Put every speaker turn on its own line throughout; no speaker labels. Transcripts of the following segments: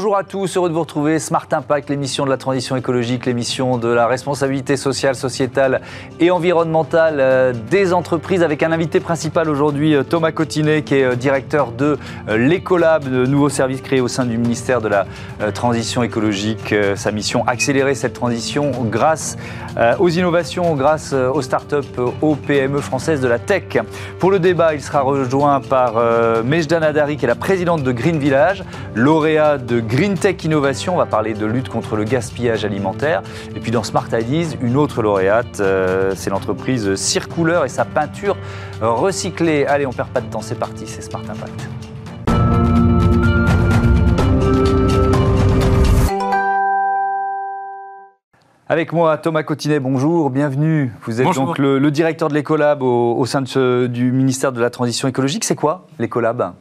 Bonjour à tous, heureux de vous retrouver. Smart Impact, l'émission de la transition écologique, l'émission de la responsabilité sociale, sociétale et environnementale euh, des entreprises avec un invité principal aujourd'hui, euh, Thomas Cotinet, qui est euh, directeur de l'Ecolab, le nouveau service créé au sein du ministère de la transition écologique. Sa mission, accélérer cette transition grâce aux innovations, grâce aux startups, aux PME françaises de la tech. Pour le débat, il sera rejoint par Mejdan Adari, qui est la présidente de Green Village, lauréat de Green Tech Innovation. On va parler de lutte contre le gaspillage alimentaire. Et puis dans Smart Ideas, une autre lauréate, euh, c'est l'entreprise Circouleur et sa peinture recyclée. Allez, on perd pas de temps, c'est parti, c'est Smart Impact. Avec moi, Thomas Cotinet, bonjour, bienvenue. Vous êtes donc le, directeur de l'Ecolab au, au, sein du ministère de la Transition écologique. C'est quoi l'Ecolab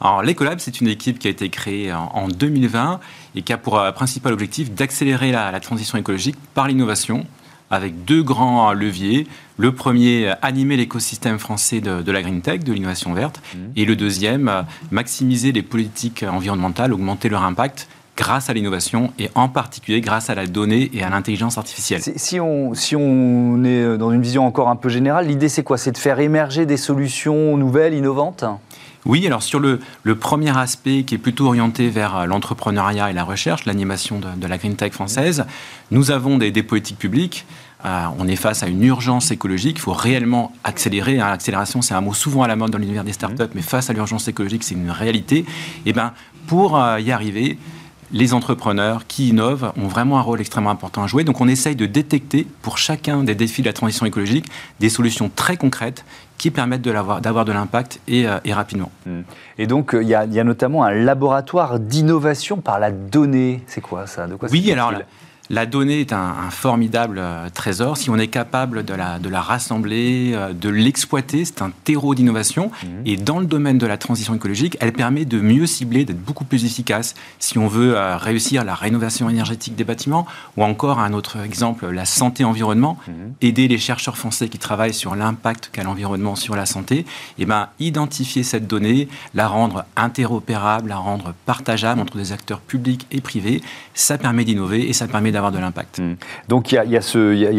alors, l'Ecolab, c'est une équipe qui a été créée en, 2020 et qui a pour euh, principal objectif d'accélérer la, transition écologique par l'innovation avec deux grands leviers. Le premier, animer l'écosystème français de, la green tech, de l'innovation verte. Mmh. Et le deuxième, maximiser les politiques environnementales, augmenter leur impact grâce à l'innovation et en particulier grâce à la donnée et à l'intelligence artificielle.
Si on, si on est dans une vision encore un peu générale, l'idée c'est quoi? C'est de faire émerger des solutions nouvelles, innovantes?
Oui, alors sur le, premier aspect qui est plutôt orienté vers euh, l'entrepreneuriat et la recherche, l'animation de, la green tech française, nous avons des, politiques publiques. Euh, on est face à une urgence écologique. Il faut réellement accélérer. L'accélération, c'est un mot souvent à la mode dans l'univers des startups, mmh. mais face à l'urgence écologique, c'est une réalité. Et eh ben, pour euh, y arriver, les entrepreneurs qui innovent ont vraiment un rôle extrêmement important à jouer. Donc on essaye de détecter pour chacun des défis de la transition écologique des solutions très concrètes qui permettent d'avoir de l'impact et, euh, rapidement.
Hmm. Et donc, euh, il y, a, notamment un laboratoire d'innovation par la donnée. C'est quoi ça?
De quoi Oui, alors la donnée est un, formidable euh, trésor. Si on est capable de la, de la rassembler, euh, de l'exploiter, c'est un terreau d'innovation. Mhm. Et dans le domaine de la transition écologique, elle permet de mieux cibler, d'être beaucoup plus efficace. Si on veut euh, réussir la rénovation énergétique des bâtiments, ou encore un autre exemple, la santé-environnement, mhm. aider les chercheurs français qui travaillent sur l'impact qu'a l'environnement sur la santé, et eh ben, identifier cette donnée, la rendre interopérable, la rendre partageable entre des acteurs publics et privés, ça permet d'innover et ça permet avoir de l'impact.
Hmm. Donc il y,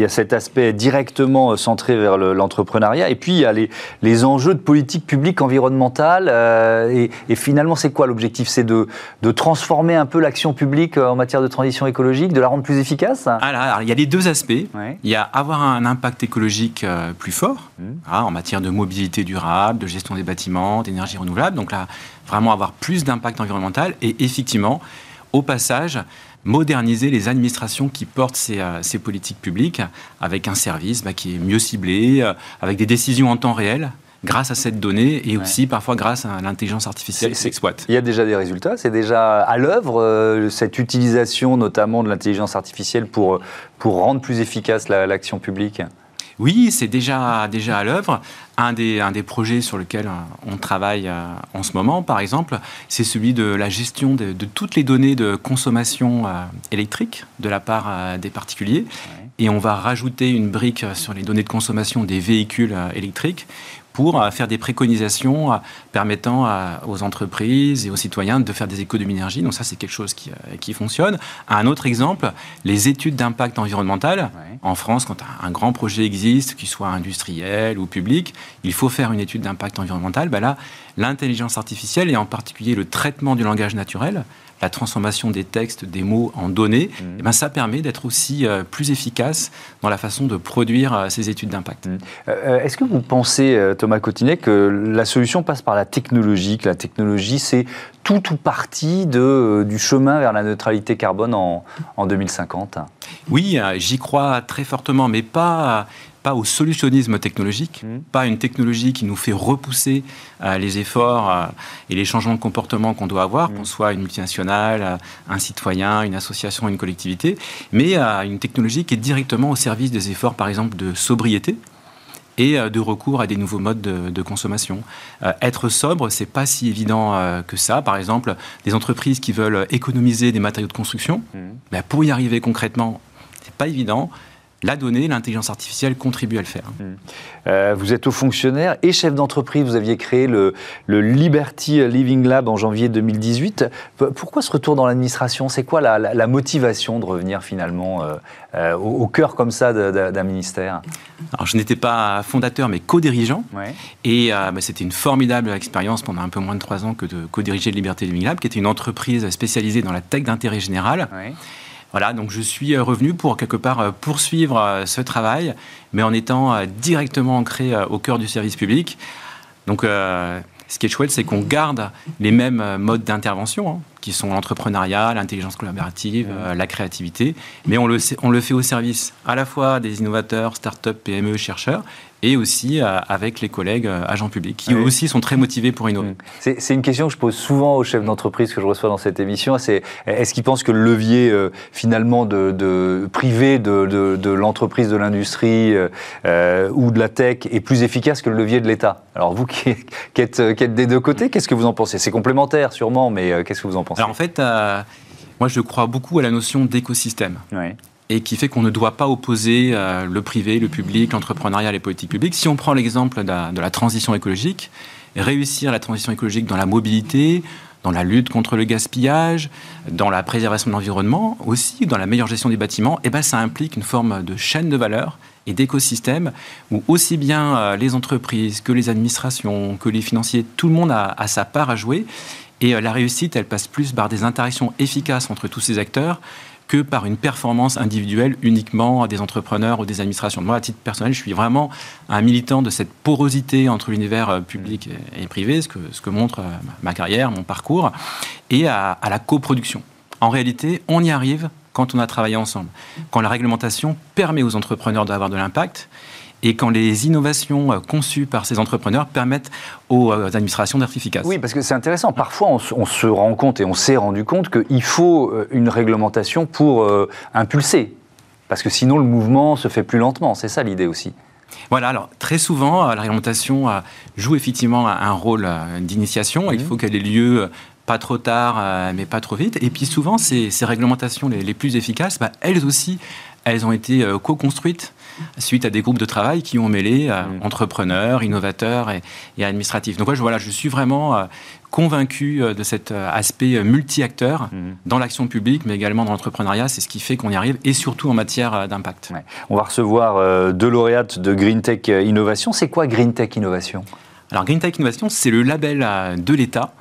a, cet aspect directement euh, centré vers l'entrepreneuriat, et puis il y a les, enjeux de politique publique environnementale. Euh, et, finalement, c'est quoi l'objectif? C'est de, transformer un peu l'action publique euh, en matière de transition écologique, de la rendre plus efficace?
Alors, il y a les deux aspects. Il y a avoir un impact écologique plus fort hmm. hein, en matière de mobilité durable, de gestion des bâtiments, d'énergie renouvelable. Donc là, vraiment avoir plus d'impact environnemental et effectivement, au passage, moderniser les administrations qui portent ces, euh, politiques publiques avec un service bah, qui est mieux ciblé, euh, avec des décisions en temps réel grâce à cette donnée et aussi parfois grâce à l'intelligence artificielle qui s'exploite.
Il y a déjà des résultats, c'est déjà à l'œuvre euh, cette utilisation notamment de l'intelligence artificielle pour, pour rendre plus efficace l'action publique?
Oui, c'est déjà, déjà à l'œuvre. Un des, un des projets sur lequel euh, on travaille euh, en ce moment, par exemple, c'est celui de la gestion de, toutes les données de consommation euh, électrique de la part des particuliers. Et on va rajouter une brique sur les données de consommation des véhicules électriques pour euh, faire des préconisations euh, permettant euh, aux entreprises et aux citoyens de faire des économies d'énergie. Donc ça, c'est quelque chose qui, qui, fonctionne. Un autre exemple, les études d'impact environnemental. En France, quand un grand projet existe, qu'il soit industriel ou public, il faut faire une étude d'impact environnemental. Ben là, l'intelligence artificielle et en particulier le traitement du langage naturel la transformation des textes, des mots en données, mmh. eh ben, ça permet d'être aussi euh, plus efficace dans la façon de produire euh, ces études d'impact. Mmh.
Euh, est-ce que vous pensez, Thomas Cotinet, que la solution passe par la technologie, que la technologie, c'est tout ou partie de, du chemin vers la neutralité carbone en, en 2050
Oui, j'y crois très fortement, mais pas pas au solutionnisme technologique, mmh. pas une technologie qui nous fait repousser euh, les efforts euh, et les changements de comportement qu'on doit avoir, mmh. qu'on soit une multinationale, euh, un citoyen, une association, une collectivité, mais une technologie qui est directement au service des efforts, par exemple, de sobriété et de recours à des nouveaux modes de, consommation. être sobre, c'est pas si évident que ça. Par exemple, des entreprises qui veulent économiser des matériaux de construction, mmh. ben, pour y arriver concrètement, c'est pas évident la donnée, l'intelligence artificielle contribue à le faire.
Mmh. Euh, vous êtes haut fonctionnaire et chef d'entreprise. Vous aviez créé le, Liberty Living Lab en janvier 2018. Pourquoi ce retour dans l'administration? C'est quoi la, motivation de revenir finalement euh, euh, au, cœur comme ça d'un ministère?
Alors, je n'étais pas fondateur, mais co-dirigeant. Et bah, c'était une formidable expérience pendant un peu moins de trois ans que de co-diriger le Liberty Living Lab, qui était une entreprise spécialisée dans la tech d'intérêt général. Voilà, donc je suis euh, revenu pour quelque part euh, poursuivre euh, ce travail, mais en étant directement ancré au cœur du service public. Donc, ce qui est chouette, c'est qu'on garde les mêmes modes d'intervention, hein, qui sont l'entrepreneuriat, l'intelligence collaborative, la créativité, mais on le, on le fait au service à la fois des innovateurs, start-up, PME, chercheurs, et aussi euh, avec les collègues euh, agents publics, qui eux aussi sont très motivés pour innover.
C'est une question que je pose souvent aux chefs d'entreprise que je reçois dans cette émission, c'est est-ce qu'ils pensent que le levier euh, finalement de, privé de, l'entreprise, de l'industrie ou de la tech est plus efficace que le levier de l'État? Alors vous qui, êtes, qui, êtes, des deux côtés, qu'est-ce que vous en pensez? C'est complémentaire sûrement, mais qu'est-ce que vous en pensez
Alors en fait, moi je crois beaucoup à la notion d'écosystème. Et qui fait qu'on ne doit pas opposer euh, le privé, le public, l'entrepreneuriat, les politiques publiques. Si on prend l'exemple de, la transition écologique, réussir la transition écologique dans la mobilité, dans la lutte contre le gaspillage, dans la préservation de l'environnement, aussi dans la meilleure gestion des bâtiments, eh ben, ça implique une forme de chaîne de valeur et d'écosystème où aussi bien euh, les entreprises que les administrations, que les financiers, tout le monde a, a sa part à jouer. Et euh, la réussite, elle passe plus par des interactions efficaces entre tous ces acteurs que par une performance individuelle uniquement des entrepreneurs ou des administrations. Moi, à titre personnel, je suis vraiment un militant de cette porosité entre l'univers euh, public et privé, ce que, ce que montre euh, ma carrière, mon parcours, et à, à la coproduction. En réalité, on y arrive quand on a travaillé ensemble, quand la réglementation permet aux entrepreneurs d'avoir de l'impact et quand les innovations euh, conçues par ces entrepreneurs permettent aux euh, administrations d'être efficaces.
Oui, parce que c'est intéressant. Parfois, on, se rend compte et on s'est rendu compte qu'il faut euh, une réglementation pour impulser. Parce que sinon, le mouvement se fait plus lentement. C'est ça l'idée aussi.
Voilà, alors très souvent, la réglementation joue effectivement un rôle d'initiation. Il mhm. faut qu'elle ait lieu pas trop tard, mais pas trop vite. Et puis souvent, ces, réglementations les, plus efficaces, bah, elles aussi, elles ont été co-construites suite à des groupes de travail qui ont mêlé euh, mm. entrepreneurs, innovateurs et, administratifs. Donc voilà, je suis vraiment euh, convaincu euh, de cet aspect multi-acteur mm. dans l'action publique, mais également dans l'entrepreneuriat. C'est ce qui fait qu'on y arrive, et surtout en matière d'impact.
On va recevoir deux lauréates de Green Tech Innovation. C'est quoi Green Tech Innovation?
Alors Green Tech Innovation, c'est le label de l'État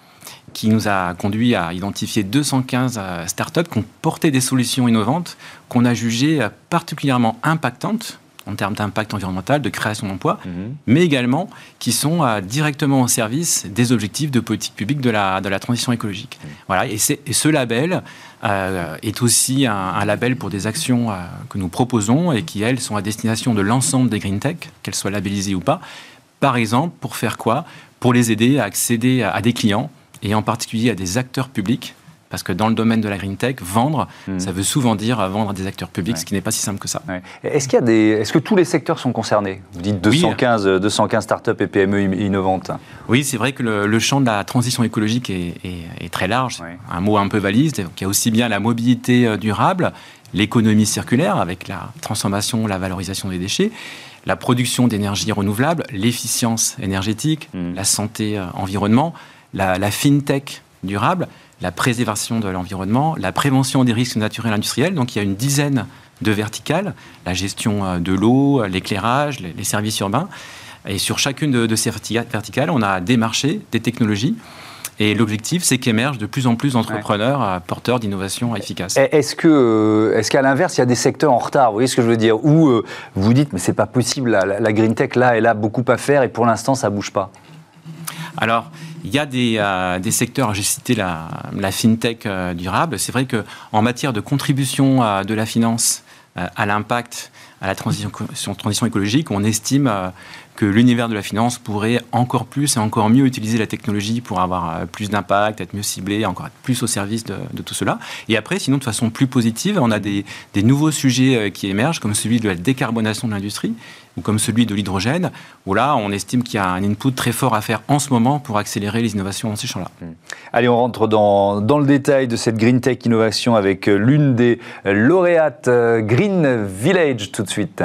qui nous a conduit à identifier 215 startups qui ont porté des solutions innovantes qu'on a jugées particulièrement impactantes en termes d'impact environnemental, de création d'emplois, mhm. mais également qui sont euh, directement au service des objectifs de politique publique de la, de la transition écologique. Mhm. Voilà, et, et, ce label euh, est aussi un, label pour des actions euh, que nous proposons et qui, elles, sont à destination de l'ensemble des green tech, qu'elles soient labellisées ou pas. Par exemple, pour faire quoi? Pour les aider à accéder à des clients et en particulier à des acteurs publics parce que dans le domaine de la green tech, vendre, hmm. ça veut souvent dire vendre à des acteurs publics, ce qui n'est pas si simple que ça.
Est-ce qu'il y a des, est-ce que tous les secteurs sont concernés? Vous dites 215, 215 startups et PME innovantes.
Oui, c'est vrai que le, champ de la transition écologique est, très large. Un mot un peu valise. Donc il y a aussi bien la mobilité euh, durable, l'économie circulaire avec la transformation, la valorisation des déchets, la production d'énergie renouvelable, l'efficience énergétique, hmm. la santé euh, environnement, la, la fintech durable la préservation de l'environnement, la prévention des risques naturels industriels. Donc il y a une dizaine de verticales, la gestion euh, de l'eau, l'éclairage, les services urbains. Et sur chacune de, ces verticales, on a des marchés, des technologies. Et l'objectif, c'est qu'émergent de plus en plus d'entrepreneurs euh, porteurs d'innovations efficaces.
Est-ce que, euh, est-ce qu'à l'inverse, il y a des secteurs en retard? Vous voyez ce que je veux dire? Où vous dites, mais c'est pas possible, la, la, green tech là, elle a beaucoup à faire et pour l'instant, ça bouge pas.
Alors, il y a des, euh, secteurs, j'ai cité la, fintech euh, durable. C'est vrai qu'en matière de contribution euh, de la finance à l'impact, à la transition, écologique, on estime que l'univers de la finance pourrait encore plus et encore mieux utiliser la technologie pour avoir plus d'impact, être mieux ciblé, encore être plus au service de, tout cela. Et après, sinon, de façon plus positive, on a des, des nouveaux sujets qui émergent, comme celui de la décarbonation de l'industrie, ou comme celui de l'hydrogène, où là, on estime qu'il y a un input très fort à faire en ce moment pour accélérer les innovations dans ces champs-là. Hmm.
Allez, on rentre dans, dans, le détail de cette Green Tech Innovation avec l'une des lauréates Green Village tout de suite.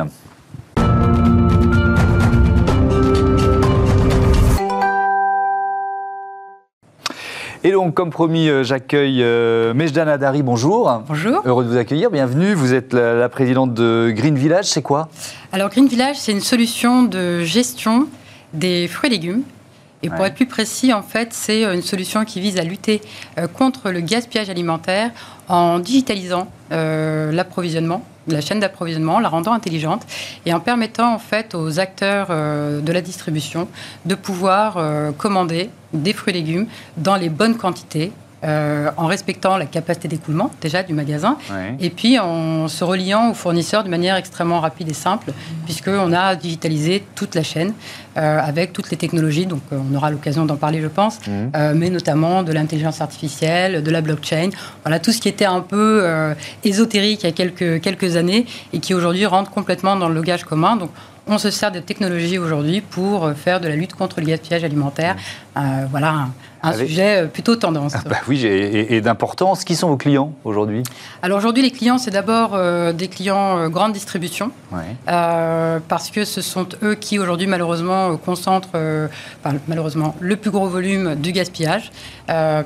Et donc, comme promis, euh, j'accueille euh, Mejdan Adari, bonjour.
Bonjour.
Heureux de vous accueillir, bienvenue. Vous êtes la, présidente de Green Village, c'est quoi?
Alors, Green Village, c'est une solution de gestion des fruits et légumes. Et pour être plus précis, en fait, c'est une solution qui vise à lutter euh, contre le gaspillage alimentaire en digitalisant l'approvisionnement la chaîne d'approvisionnement, la rendant intelligente et en permettant en fait aux acteurs euh, de la distribution de pouvoir euh, commander des fruits et légumes dans les bonnes quantités euh, en respectant la capacité d'écoulement déjà du magasin, et puis en se reliant aux fournisseurs de manière extrêmement rapide et simple, puisqu'on a digitalisé toute la chaîne euh, avec toutes les technologies, donc euh, on aura l'occasion d'en parler je pense, mmh. mais notamment de l'intelligence artificielle, de la blockchain, voilà tout ce qui était un peu ésotérique il y a quelques, quelques années et qui aujourd'hui rentre complètement dans le logage commun. Donc on se sert de technologie aujourd'hui pour faire de la lutte contre le gaspillage alimentaire. Mmh. voilà un sujet euh, plutôt tendance. Ah
bah oui, et, d'importance. Qui sont vos clients aujourd'hui?
Alors aujourd'hui, les clients, c'est d'abord euh, des clients euh, grande distribution, parce que ce sont eux qui aujourd'hui malheureusement concentrent, malheureusement, le plus gros volume du gaspillage,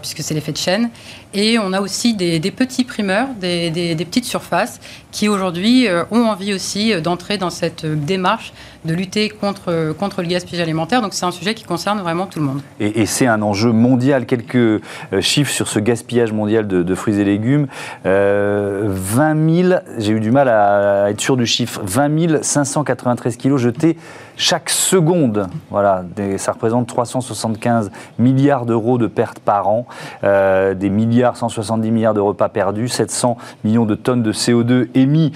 puisque c'est l'effet de chaîne. Et on a aussi des, petits primeurs, des, des, petites surfaces, qui aujourd'hui ont envie aussi d'entrer dans cette démarche de lutter contre, contre le gaspillage alimentaire. Donc c'est un sujet qui concerne vraiment tout le monde.
Et, c'est un enjeu mondial. Quelques euh, chiffres sur ce gaspillage mondial de, fruits et légumes. 20 euh, 000, j'ai eu du mal à, être sûr du chiffre, 20 593 kilos jetés chaque seconde. Voilà, ça représente 375 milliards d'euros de pertes par an, euh, des milliards, 170 milliards de repas perdus, 700 millions de tonnes de CO2 émis.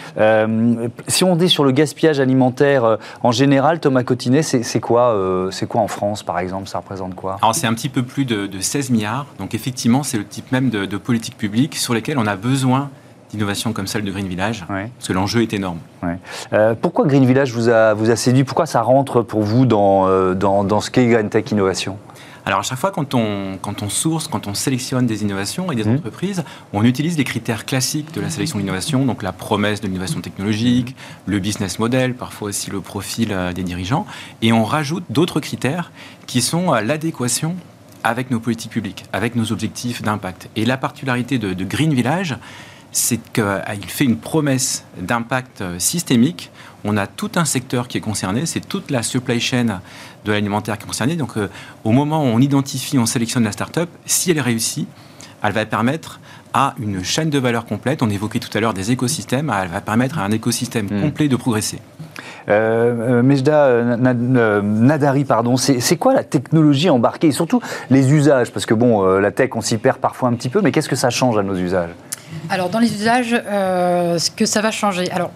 si on dit sur le gaspillage alimentaire en général, Thomas Cotinet, c'est quoi, c'est quoi en France par exemple? Ça représente quoi?
Alors c'est un petit peu plus de, 16 milliards. Donc effectivement, c'est le type même de, de politique publique sur lesquelles on a besoin d'innovation comme celle de Green Village, parce que l'enjeu est énorme.
Euh, pourquoi Green Village vous a, vous a séduit? Pourquoi ça rentre pour vous dans, euh, dans, dans ce qu'est Green Tech Innovation?
Alors à chaque fois quand on, quand on source, quand on sélectionne des innovations et des mmh. entreprises, on utilise les critères classiques de la sélection d'innovation, donc la promesse de l'innovation technologique, le business model, parfois aussi le profil euh, des dirigeants, et on rajoute d'autres critères qui sont l'adéquation avec nos politiques publiques, avec nos objectifs d'impact. Et la particularité de, Green Village, c'est qu'il fait une promesse d'impact systémique. On a tout un secteur qui est concerné, c'est toute la supply chain de l'alimentaire qui est concernée. Donc, euh, au moment où on identifie, on sélectionne la start-up, si elle réussit, elle va permettre à une chaîne de valeur complète. On évoquait tout à l'heure des écosystèmes. Elle va permettre à un écosystème hmm. complet de progresser.
Euh, euh Mejda euh, euh, Nadari, pardon, c'est quoi la technologie embarquée? Et surtout les usages Parce que bon, la tech, on s'y perd parfois un petit peu, mais qu'est-ce que ça change à nos usages?
Alors, dans les usages, ce que ça va changer. Alors,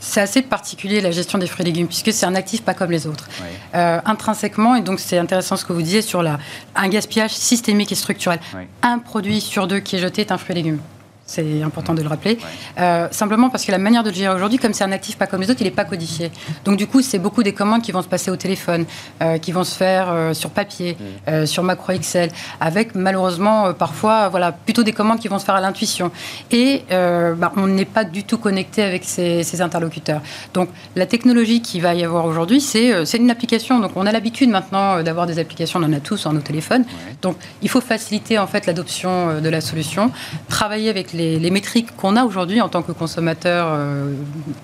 c'est assez particulier la gestion des fruits et légumes, puisque c'est un actif pas comme les autres. intrinsèquement, et donc c'est intéressant ce que vous disiez sur la, un gaspillage systémique et structurel. Un produit sur deux qui est jeté est un fruit et légume c'est important de le rappeler. Euh, simplement parce que la manière de le gérer aujourd'hui, comme c'est un actif pas comme les autres, il n'est pas codifié. Donc du coup, c'est beaucoup des commandes qui vont se passer au téléphone, euh, qui vont se faire euh, sur papier, mm. sur macro Excel, avec malheureusement parfois, voilà, plutôt des commandes qui vont se faire à l'intuition. Et bah, on n'est pas du tout connecté avec ces, interlocuteurs. Donc la technologie qui va y avoir aujourd'hui, c'est une application. Donc on a l'habitude maintenant d'avoir des applications, on en a tous dans nos téléphones. Donc il faut faciliter en fait l'adoption de la solution, travailler avec les les, métriques qu'on a aujourd'hui en tant que consommateur euh,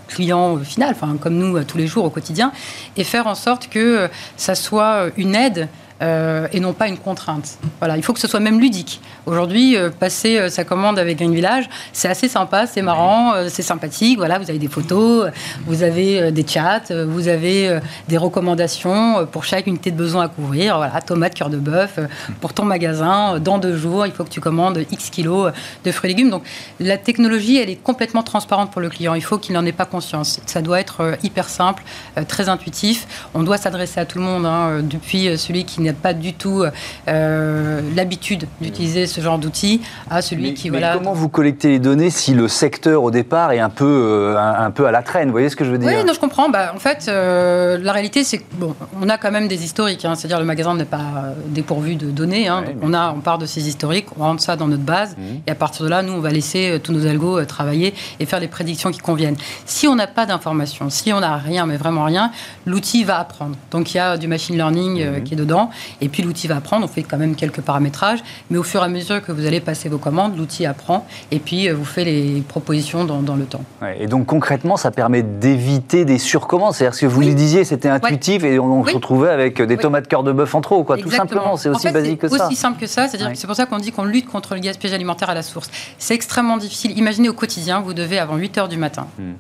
client final, enfin comme nous tous les jours au quotidien, et faire en sorte que ça soit une aide euh, et non pas une contrainte. Voilà, il faut que ce soit même ludique. Aujourd'hui, euh, passer euh, sa commande avec Green Village, c'est assez sympa, c'est marrant, c'est sympathique. Voilà, vous avez des photos, vous avez des chats, vous avez des recommandations pour chaque unité de besoin à couvrir. Voilà, tomate, cœur de bœuf, pour ton magasin, dans deux jours, il faut que tu commandes X kilos de fruits et légumes. Donc, la technologie, elle est complètement transparente pour le client. Il faut qu'il n'en ait pas conscience. Ça doit être hyper simple, très intuitif. On doit s'adresser à tout le monde, hein, depuis celui qui n'a pas du tout l'habitude d'utiliser ce genre d'outils à celui qui
mais
voilà.
Comment vous collectez les données si le secteur au départ est un peu, un, peu à la traîne? Vous voyez ce que je veux dire?
Oui, non, je comprends. Bah, en fait, la réalité, c'est que bon, on a quand même des historiques. Hein. C'est-à-dire le magasin n'est pas dépourvu de données. Hein. donc on a, on part de ces historiques, on rentre ça dans notre base, mmh. et à partir de là, nous, on va laisser tous nos algos travailler et faire les prédictions qui conviennent. Si on n'a pas d'informations, si on n'a rien, mais vraiment rien, l'outil va apprendre. Donc il y a du machine learning euh, mhm. qui est dedans, et puis l'outil va apprendre. On fait quand même quelques paramétrages, mais au fur et à mesure que vous allez passer vos commandes, l'outil apprend, et puis euh, vous fait les propositions dans, le temps.
et donc concrètement, ça permet d'éviter des surcommandes. C'est-à-dire que vous le disiez, c'était intuitif, et on, se retrouvait avec des tomates cœur de bœuf en trop, quoi. Tout simplement. C'est aussi basique que
ça. Aussi simple que ça. C'est-à-dire c'est pour ça qu'on dit qu'on lutte contre le gaspillage alimentaire à la source. C'est extrêmement difficile. Imaginez au quotidien, vous devez avant 8 heures du matin hmm.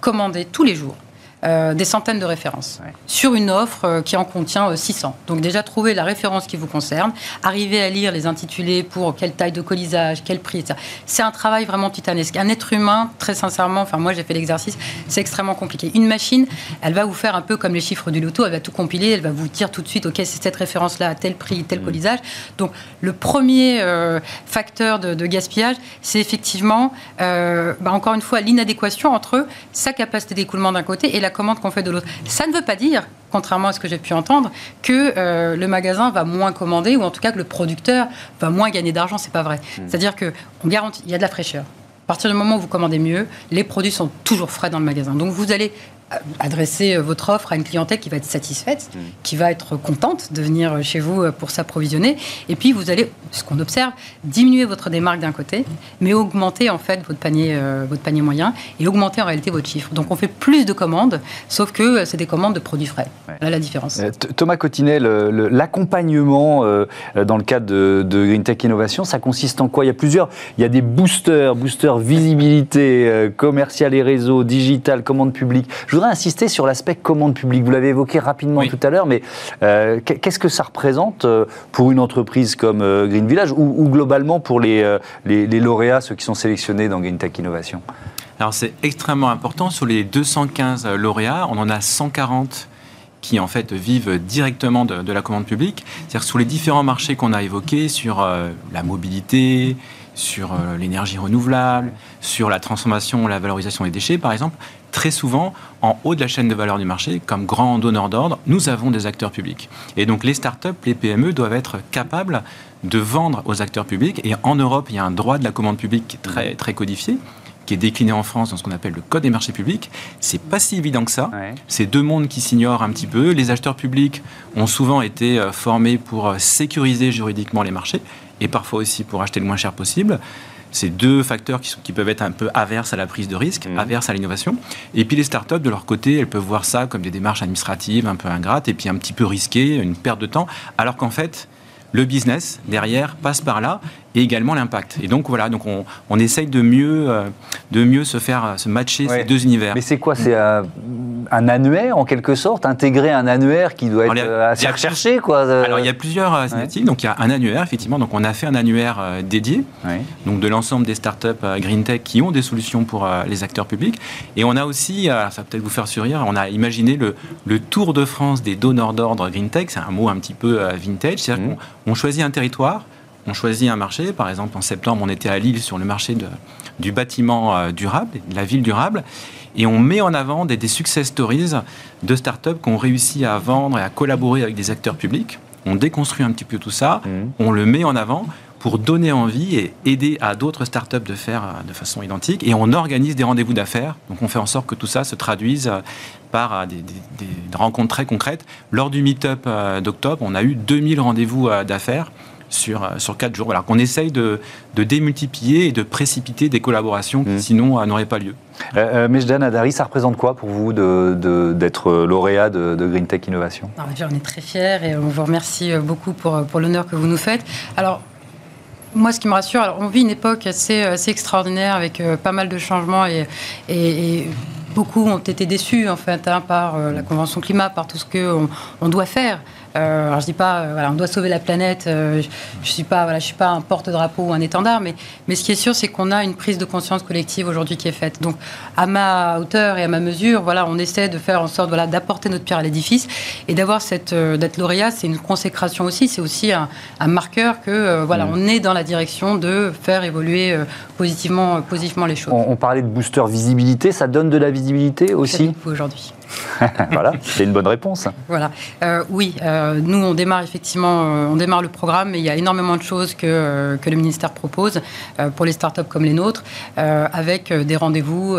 commander tous les jours euh, des centaines de références sur une offre euh, qui en contient 600. Euh, Donc déjà trouver la référence qui vous concerne, arriver à lire les intitulés pour quelle taille de colisage, quel prix, etc. C'est un travail vraiment titanesque. Un être humain, très sincèrement, enfin moi j'ai fait l'exercice, c'est extrêmement compliqué. Une machine, elle va vous faire un peu comme les chiffres du loto, elle va tout compiler, elle va vous dire tout de suite, ok, c'est cette référence-là à tel prix, tel mmh. colisage. Donc le premier facteur de, gaspillage, c'est effectivement, bah, encore une fois, l'inadéquation entre sa capacité d'écoulement d'un côté et la commande qu'on fait de l'autre. Ça ne veut pas dire, contrairement à ce que j'ai pu entendre, que euh, le magasin va moins commander ou en tout cas que le producteur va moins gagner d'argent. C'est pas vrai. Hmm. C'est-à-dire que on garantit, il y a de la fraîcheur. À partir du moment où vous commandez mieux, les produits sont toujours frais dans le magasin. Donc vous allez adresser euh, votre offre à une clientèle qui va être satisfaite, mm. qui va être contente de venir chez vous euh, pour s'approvisionner. Et puis, vous allez, ce qu'on observe, diminuer votre démarque d'un côté, mais augmenter en fait votre panier, euh, votre panier moyen et augmenter en réalité votre chiffre. Donc, on fait plus de commandes, sauf que c'est des commandes de produits frais. Là, la différence.
Thomas Cotinet, l'accompagnement dans le cadre de, de, Green Tech Innovation, ça consiste en quoi? Il y a plusieurs. Il y a des boosters, boosters visibilité, commercial et réseau, digital, commande publique. Je insister sur l'aspect commande publique. Vous l'avez évoqué rapidement tout à l'heure, mais euh, qu'est-ce que ça représente euh, pour une entreprise comme euh, Green Village ou, globalement pour les, les, lauréats, ceux qui sont sélectionnés dans Green Tech Innovation?
Alors c'est extrêmement important. Sur les 215 lauréats, on en a 140 qui en fait vivent directement de, la commande publique. C'est-à-dire sur les différents marchés qu'on a évoqués, sur la mobilité, sur l'énergie renouvelable, sur la transformation, la valorisation des déchets, par exemple, très souvent, en haut de la chaîne de valeur du marché, comme grand donneur d'ordre, nous avons des acteurs publics. Et donc les startups, les PME doivent être capables de vendre aux acteurs publics. Et en Europe, il y a un droit de la commande publique qui est très, très codifié qui est décliné en France dans ce qu'on appelle le code des marchés publics. C'est pas si évident que ça. C'est deux mondes qui s'ignorent un petit peu. Les acheteurs publics ont souvent été euh, formés pour euh, sécuriser juridiquement les marchés et parfois aussi pour acheter le moins cher possible. C'est deux facteurs qui, sont, qui, peuvent être un peu averses à la prise de risque, mmh. averses à l'innovation. Et puis les startups, de leur côté, elles peuvent voir ça comme des démarches administratives un peu ingrates et puis un petit peu risquées, une perte de temps, alors qu'en fait, le business derrière passe par là et également l'impact. Et donc voilà, donc on, on essaye de mieux, euh, de mieux se faire euh, se matcher ces deux univers.
Mais c'est quoi? C'est un, annuaire en quelque sorte? Intégrer un annuaire qui doit être euh, assez recherché quoi.
Alors il y a plusieurs initiatives. Donc il y a un annuaire effectivement. Donc on a fait un annuaire dédié, donc de l'ensemble des startups green tech qui ont des solutions pour les acteurs publics. Et on a aussi, ça va peut-être vous faire sourire, on a imaginé le, le Tour de France des donneurs d'ordre green tech. C'est un mot un petit peu vintage. C'est-à-dire mmh. qu'on choisit un territoire on choisit un marché. Par exemple, en septembre, on était à Lille sur le marché du bâtiment euh, durable, de la ville durable. Et on met en avant des, success stories de startups qui ont réussi à vendre et à collaborer avec des acteurs publics. On déconstruit un petit peu tout ça, mmh. on le met en avant pour donner envie et aider à d'autres startups de faire euh, de façon identique. Et on organise des rendez-vous d'affaires. Donc on fait en sorte que tout ça se traduise euh, par des, des rencontres très concrètes. Lors du meet-up d'octobre, on a eu 2000 rendez-vous d'affaires sur, euh, sur quatre jours. Voilà, qu'on essaye de, de, démultiplier et de précipiter des collaborations qui mmh. sinon euh, n'auraient pas lieu.
Euh, euh Mejdan Adari, ça représente quoi pour vous d'être de, lauréat de, de, Green Tech Innovation?
On est très fiers et on vous remercie beaucoup pour, pour l'honneur que vous nous faites. Alors, moi, ce qui me rassure, alors on vit une époque assez, assez extraordinaire avec pas mal de changements et, et beaucoup ont été déçus en fait hein, par la Convention climat, par tout ce qu'on on doit faire. Euh, alors je dis pas, euh, voilà, on doit sauver la planète. Euh, je, ne suis pas, voilà, je suis pas un porte-drapeau ou un étendard, mais, mais ce qui est sûr, c'est qu'on a une prise de conscience collective aujourd'hui qui est faite. Donc, à ma hauteur et à ma mesure, voilà, on essaie de faire en sorte, voilà, d'apporter notre pierre à l'édifice et d'avoir cette, d'être lauréat, c'est une consécration aussi. C'est aussi un, marqueur que, voilà, mmh. on est dans la direction de faire évoluer positivement, positivement les choses.
On, on, parlait de booster visibilité, ça donne de la visibilité aussi?
Aujourd'hui.
voilà, c'est une bonne réponse.
Voilà. Euh, oui, euh, nous, on démarre effectivement, euh, on démarre le programme, mais il y a énormément de choses que, que le ministère propose pour les startups comme les nôtres, avec des rendez-vous,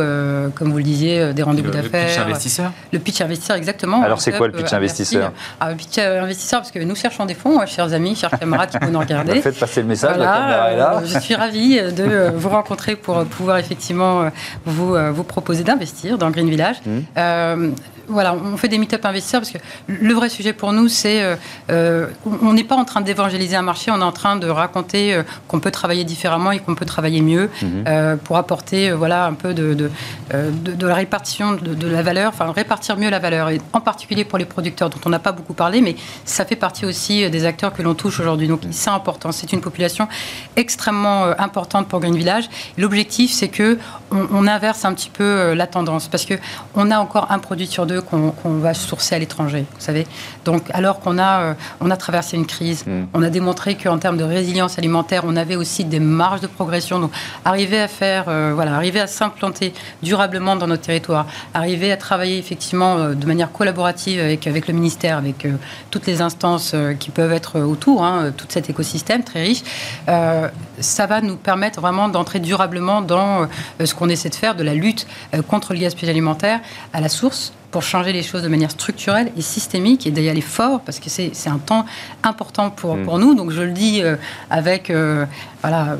comme vous le disiez, des rendez-vous d'affaires.
Le pitch investisseur
Le pitch investisseur, exactement.
Alors, c'est quoi le pitch investisseur
ah, Le pitch investisseur, parce que nous cherchons des fonds, chers amis, chers camarades qui peuvent nous regarder.
Faites passer le message, la caméra est là.
je suis ravie de vous rencontrer pour pouvoir effectivement vous, vous proposer d'investir dans Green Village. Mmh voilà, on fait des meet-up investisseurs parce que le vrai sujet pour nous, c'est euh, euh, on n'est pas en train d'évangéliser un marché, on est en train de raconter euh, qu'on peut travailler différemment et qu'on peut travailler mieux mhm. pour apporter voilà un peu de, de, la répartition de, la valeur, enfin répartir mieux la valeur et en particulier pour les producteurs dont on n'a pas beaucoup parlé, mais ça fait partie aussi des acteurs que l'on touche aujourd'hui. Donc c'est important, c'est une population extrêmement importante pour Green Village. L'objectif, c'est que on, inverse un petit peu la tendance parce que on a encore un produit sur deux qu'on va sourcer à l'étranger, vous savez. Donc, alors qu'on a, euh, on a traversé une crise, mm. on a démontré qu'en termes de résilience alimentaire, on avait aussi des marges de progression. Donc, arriver à faire, euh, voilà, arriver à s'implanter durablement dans notre territoire, arriver à travailler effectivement euh, de manière collaborative avec, avec le ministère, avec toutes les instances qui peuvent être autour, hein, tout cet écosystème très riche, ça va nous permettre vraiment d'entrer durablement dans ce qu'on essaie de faire, de la lutte contre le gaspillage alimentaire à la source pour changer les choses de manière structurelle et systémique et d'y aller fort parce que c'est un temps important pour, mm. pour nous. Donc je le dis euh, avec euh, voilà,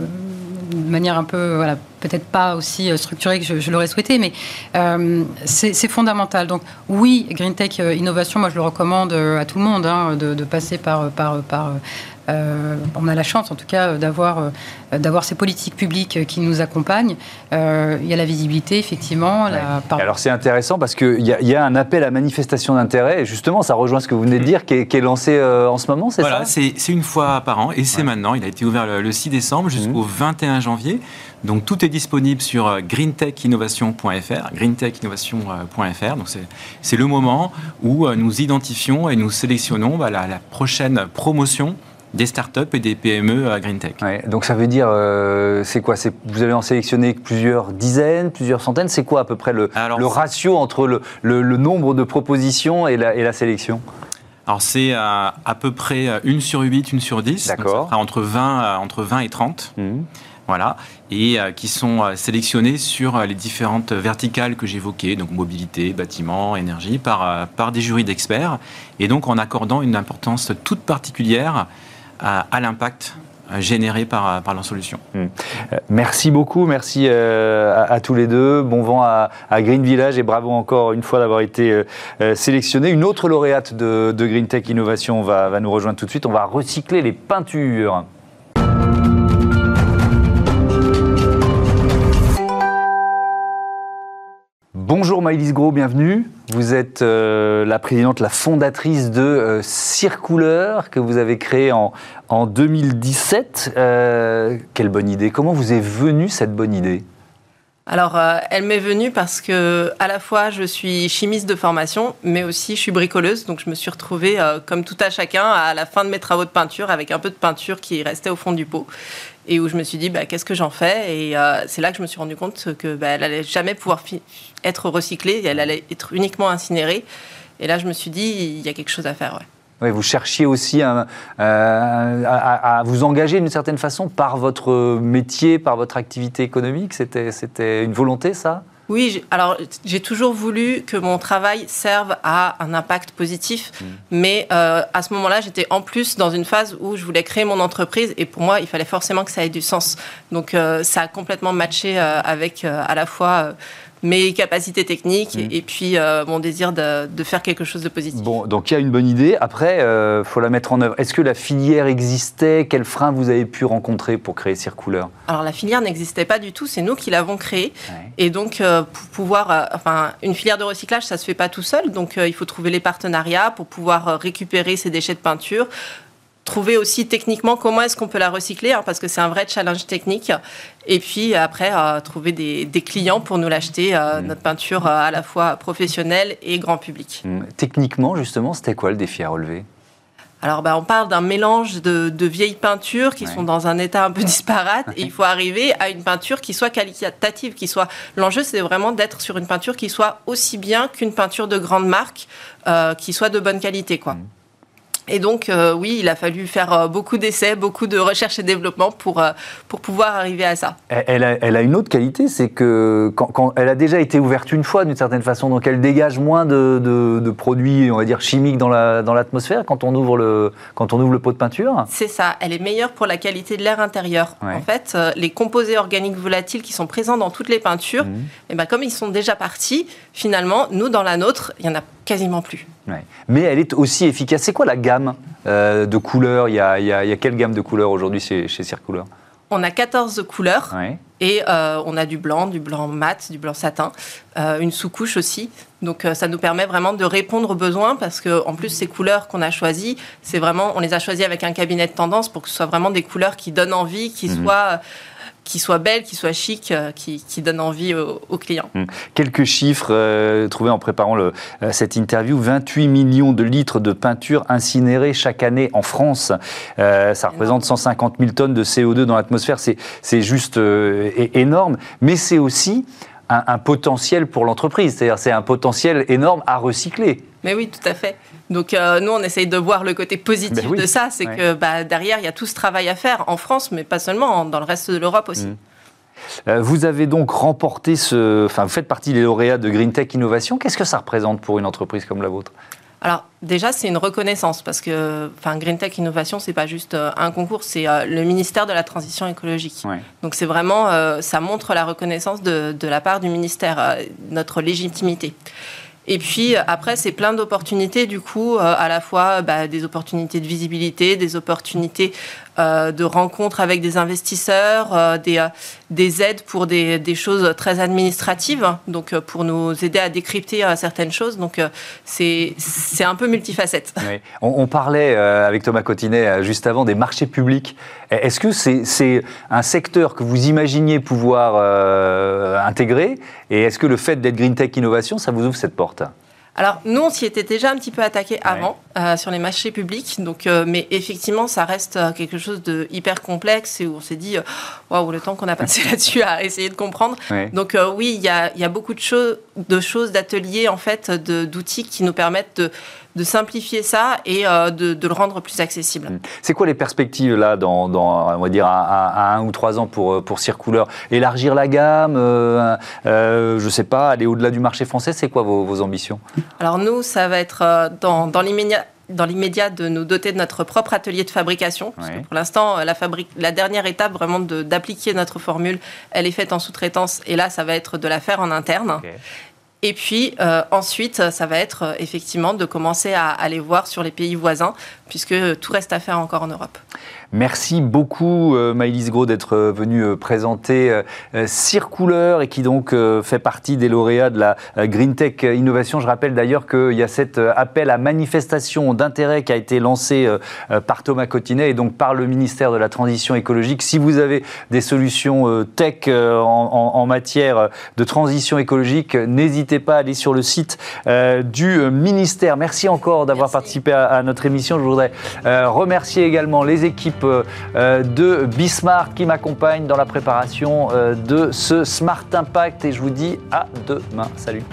de manière un peu, voilà, peut-être pas aussi euh, structurée que je, l'aurais souhaité, mais c'est fondamental. Donc oui, Green Tech Innovation, moi je le recommande à tout le monde hein, de, de, passer par, par, par euh, on a la chance, en tout cas, d'avoir euh, d'avoir ces politiques publiques qui nous accompagnent. Euh, il y a la visibilité, effectivement.
Alors c'est intéressant parce qu'il y, y, a un appel à manifestation d'intérêt, et justement, ça rejoint ce que vous venez de dire, qui est, lancé en ce moment, c'est
voilà, ça? c'est une fois par an, et c'est maintenant. Il a été ouvert le, 6 décembre jusqu'au 21 mhm. janvier. Donc tout est disponible sur greentechinnovation.fr, greentechinnovation.fr. Donc c'est le moment où nous identifions et nous sélectionnons bah, la, la prochaine promotion des startups et des PME à Green Tech.
donc ça veut dire, euh, c'est quoi? Vous avez en sélectionné plusieurs dizaines, plusieurs centaines? C'est quoi à peu près le, le ratio entre le, le, nombre de propositions et la, et la sélection?
Alors c'est à, à peu près une sur 8, une sur 10. D'accord. Entre 20, entre 20 et 30. Mmh. Voilà, et euh, qui sont euh, sélectionnés sur les différentes verticales que j'évoquais, donc mobilité, bâtiment, énergie, par, par des jurys d'experts, et donc en accordant une importance toute particulière à, l'impact euh, généré par, par leur solution. Hmm.
Euh, merci beaucoup, merci euh, à, tous les deux. Bon vent à, Green Village et bravo encore une fois d'avoir été sélectionné. Une autre lauréate de, de, Green Tech Innovation va, va nous rejoindre tout de suite. On va recycler les peintures. Maëlys Gros, bienvenue. Vous êtes euh, la présidente, la fondatrice de euh, Circouleur que vous avez créé en, en 2017. Euh, quelle bonne idée. Comment vous est venue cette bonne idée?
Alors, elle m'est venue parce que, à la fois, je suis chimiste de formation, mais aussi je suis bricoleuse. Donc, je me suis retrouvée, comme tout à chacun, à la fin de mes travaux de peinture, avec un peu de peinture qui restait au fond du pot et où je me suis dit bah, qu'est-ce que j'en fais? Et euh, c'est là que je me suis rendu compte que bah, allait jamais pouvoir être recyclée elle allait être uniquement incinérée et là je me suis dit il y a quelque chose à faire
ouais. Vous cherchiez aussi euh, à, vous engager d'une certaine façon par votre métier, par votre activité économique. C'était une volonté, ça?
Oui, alors j'ai toujours voulu que mon travail serve à un impact positif, mmh. mais euh, à ce moment-là, j'étais en plus dans une phase où je voulais créer mon entreprise et pour moi, il fallait forcément que ça ait du sens. Donc euh, ça a complètement matché euh, avec à la fois mes capacités techniques et, mm. puis mon désir de, de, faire quelque chose de positif.
Bon, donc il y a une bonne idée. Après, il faut la mettre en œuvre. Est-ce que la filière existait? Quels freins vous avez pu rencontrer pour créer Circouleur
Alors la filière n'existait pas du tout. C'est nous qui l'avons créée. Et donc pour pouvoir, enfin, une filière de recyclage, ça se fait pas tout seul. Donc il faut trouver les partenariats pour pouvoir récupérer ces déchets de peinture, trouver aussi techniquement comment est-ce qu'on peut la recycler, hein, parce que c'est un vrai challenge technique. Et puis après, euh, trouver des, clients pour nous l'acheter, euh, mmh. notre peinture euh, à la fois professionnelle et grand public.
Mmh. Techniquement, justement, c'était quoi le défi à relever?
Alors, bah, on parle d'un mélange de, vieilles peintures qui sont dans un état un peu disparate, et il faut arriver à une peinture qui soit qualitative, qui soit. L'enjeu, c'est vraiment d'être sur une peinture qui soit aussi bien qu'une peinture de grande marque, qui soit de bonne qualité, quoi. Mmh. Et donc, euh, oui, il a fallu faire euh, beaucoup d'essais, beaucoup de recherche et développement pour, euh, pour pouvoir arriver à ça.
Elle a, elle a une autre qualité, c'est que quand, elle a déjà été ouverte une fois d'une certaine façon, donc elle dégage moins de, de, produits, on va dire, chimiques dans l'atmosphère la, dans quand, on ouvre le, quand on ouvre le pot de peinture.
C'est ça, elle est meilleure pour la qualité de l'air intérieur. En fait, les composés organiques volatiles qui sont présents dans toutes les peintures, mmh. et eh ben, comme ils sont déjà partis, finalement, nous, dans la nôtre, il y en a quasiment plus.
Mais elle est aussi efficace. C'est quoi la gamme euh, de couleurs il y, a, il, y a, quelle gamme de couleurs aujourd'hui chez, chez Circouleur
On a 14 couleurs. Et euh, on a du blanc, du blanc mat, du blanc satin, euh, une sous-couche aussi. Donc ça nous permet vraiment de répondre aux besoins parce que en plus ces couleurs qu'on a choisies, c'est vraiment on les a choisies avec un cabinet de tendance pour que ce soit vraiment des couleurs qui donnent envie, qui mhm. soient qui soit belle, qui soit chic, euh, qui, donne envie aux, clients.
Hum. Quelques chiffres euh, trouvés en préparant le, euh, cette interview 28 millions de litres de peinture incinérée chaque année en France. ça représente 150 000 tonnes de CO2 dans l'atmosphère. C'est juste énorme, mais c'est aussi un, potentiel pour l'entreprise. C'est-à-dire, c'est un potentiel énorme à recycler.
Mais oui, tout à fait. Donc euh, nous, on essaye de voir le côté positif ben de ça, c'est que bah, derrière, il y a tout ce travail à faire en France, mais pas seulement, dans le reste de l'Europe aussi. Mmh.
Euh, vous avez donc remporté ce, enfin, vous faites partie des lauréats de Green Tech Innovation. Qu'est-ce que ça représente pour une entreprise comme la vôtre?
Alors déjà, c'est une reconnaissance parce que enfin, Green Tech Innovation, c'est pas juste euh, un concours, c'est le ministère de la Transition écologique. Donc c'est vraiment, ça montre la reconnaissance de, de la part du ministère, notre légitimité. Et puis après, c'est plein d'opportunités, du coup, euh, à la fois bah, des opportunités de visibilité, des opportunités de rencontres avec des investisseurs, euh, des, des, aides pour des, choses très administratives, donc pour nous aider à décrypter certaines choses. Donc c'est un peu multifacette.
On, parlait avec Thomas Cotinet juste avant des marchés publics. Est-ce que c'est un secteur que vous imaginiez pouvoir intégrer? Et est-ce que le fait d'être Green Tech Innovation, ça vous ouvre cette porte?
Alors nous, on s'y était déjà un petit peu attaqué avant euh, sur les marchés publics, donc euh, mais effectivement, ça reste euh, quelque chose de hyper complexe et où on s'est dit waouh le temps qu'on a passé là-dessus à essayer de comprendre. Donc oui, il y a, y a, beaucoup de choses, de choses, d'ateliers en fait, d'outils qui nous permettent de de simplifier ça et euh, de, le rendre plus accessible. Hmm.
C'est quoi les perspectives là, dans, on va dire, à, un ou trois ans pour, euh, pour Circouleur? Élargir la gamme, euh, je ne sais pas, aller au-delà du marché français, c'est quoi vos, ambitions?
Alors nous, ça va être dans, dans l'immédiat dans l'immédiat de nous doter de notre propre atelier de fabrication. Parce que pour l'instant, la, la dernière étape vraiment d'appliquer notre formule, elle est faite en sous-traitance. Et là, ça va être de la faire en interne. Et puis euh, ensuite, ça va être euh, effectivement de commencer à aller voir sur les pays voisins, puisque tout reste à faire encore en Europe.
Merci beaucoup euh, Maëlys Gros d'être euh, venue euh, présenter Circouleur et qui donc fait partie des lauréats de la Green Tech Innovation. Je rappelle d'ailleurs qu'il y a cet appel à manifestation d'intérêt qui a été lancé par Thomas Cotinet et donc par le ministère de la Transition écologique. Si vous avez des solutions tech en, matière de transition écologique, n'hésitez pas à aller sur le site du ministère. Merci encore d'avoir participé à, à, notre émission. Je voudrais remercier également les équipes euh, de Bismarck qui m'accompagne dans la préparation euh, de ce Smart Impact et je vous dis à demain. Salut